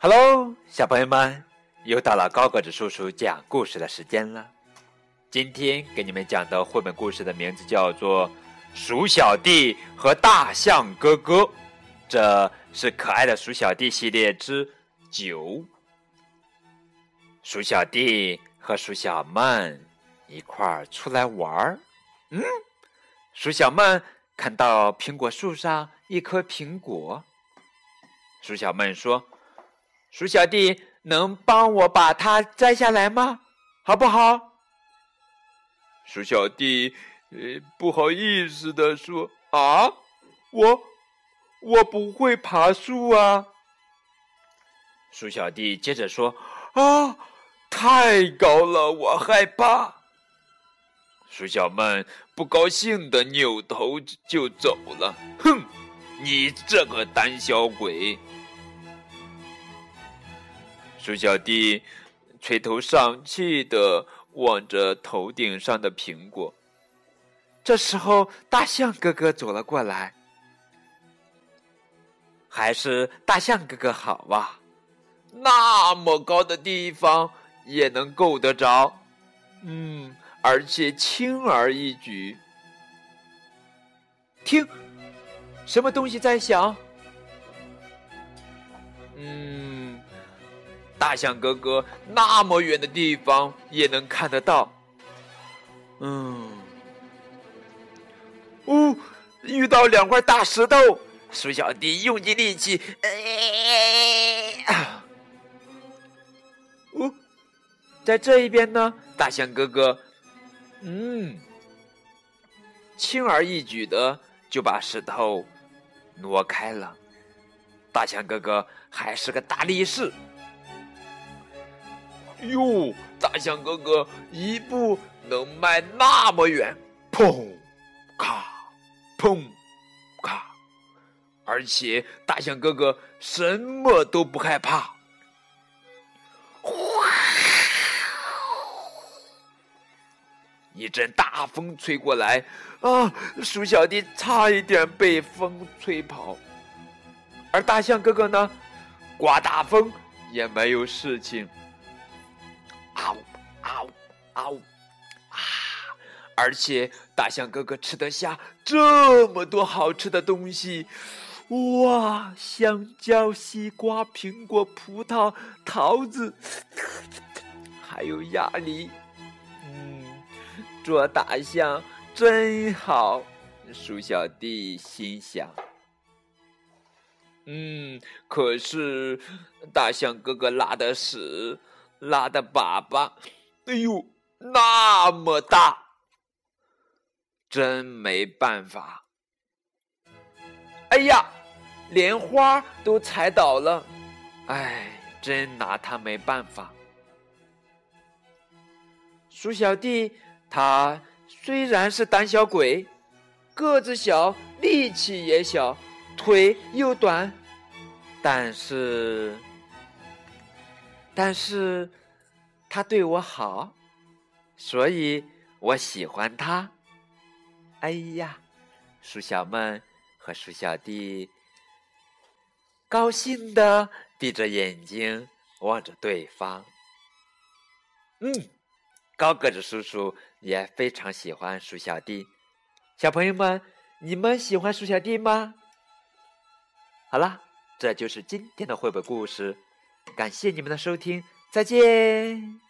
Hello，小朋友们，又到了高个子叔叔讲故事的时间了。今天给你们讲的绘本故事的名字叫做《鼠小弟和大象哥哥》，这是可爱的鼠小弟系列之九。鼠小弟和鼠小曼一块儿出来玩儿。嗯，鼠小曼看到苹果树上一颗苹果，鼠小妹说。鼠小弟，能帮我把它摘下来吗？好不好？鼠小弟，呃，不好意思的说：“啊，我我不会爬树啊。”鼠小弟接着说：“啊，太高了，我害怕。”鼠小妹不高兴的扭头就走了。哼，你这个胆小鬼！鼠小弟垂头丧气的望着头顶上的苹果。这时候，大象哥哥走了过来。还是大象哥哥好哇，那么高的地方也能够得着，嗯，而且轻而易举。听，什么东西在响？嗯大象哥哥那么远的地方也能看得到。嗯，哦，遇到两块大石头，鼠小弟用尽力气。哦，在这一边呢，大象哥哥，嗯，轻而易举的就把石头挪开了。大象哥哥还是个大力士。哟，大象哥哥一步能迈那么远，砰，咔，砰，咔，而且大象哥哥什么都不害怕。一阵大风吹过来，啊，鼠小弟差一点被风吹跑，而大象哥哥呢，刮大风也没有事情。嗷嗷嗷啊！而且大象哥哥吃得下这么多好吃的东西，哇！香蕉、西瓜、苹果、葡萄、桃子，还有鸭梨。嗯，做大象真好。鼠小弟心想。嗯，可是大象哥哥拉的屎。拉的粑粑，哎呦，那么大，真没办法。哎呀，连花都踩倒了，哎，真拿他没办法。鼠小弟他虽然是胆小鬼，个子小，力气也小，腿又短，但是。但是，他对我好，所以我喜欢他。哎呀，鼠小妹和鼠小弟高兴的闭着眼睛望着对方。嗯，高个子叔叔也非常喜欢鼠小弟。小朋友们，你们喜欢鼠小弟吗？好了，这就是今天的绘本故事。感谢你们的收听，再见。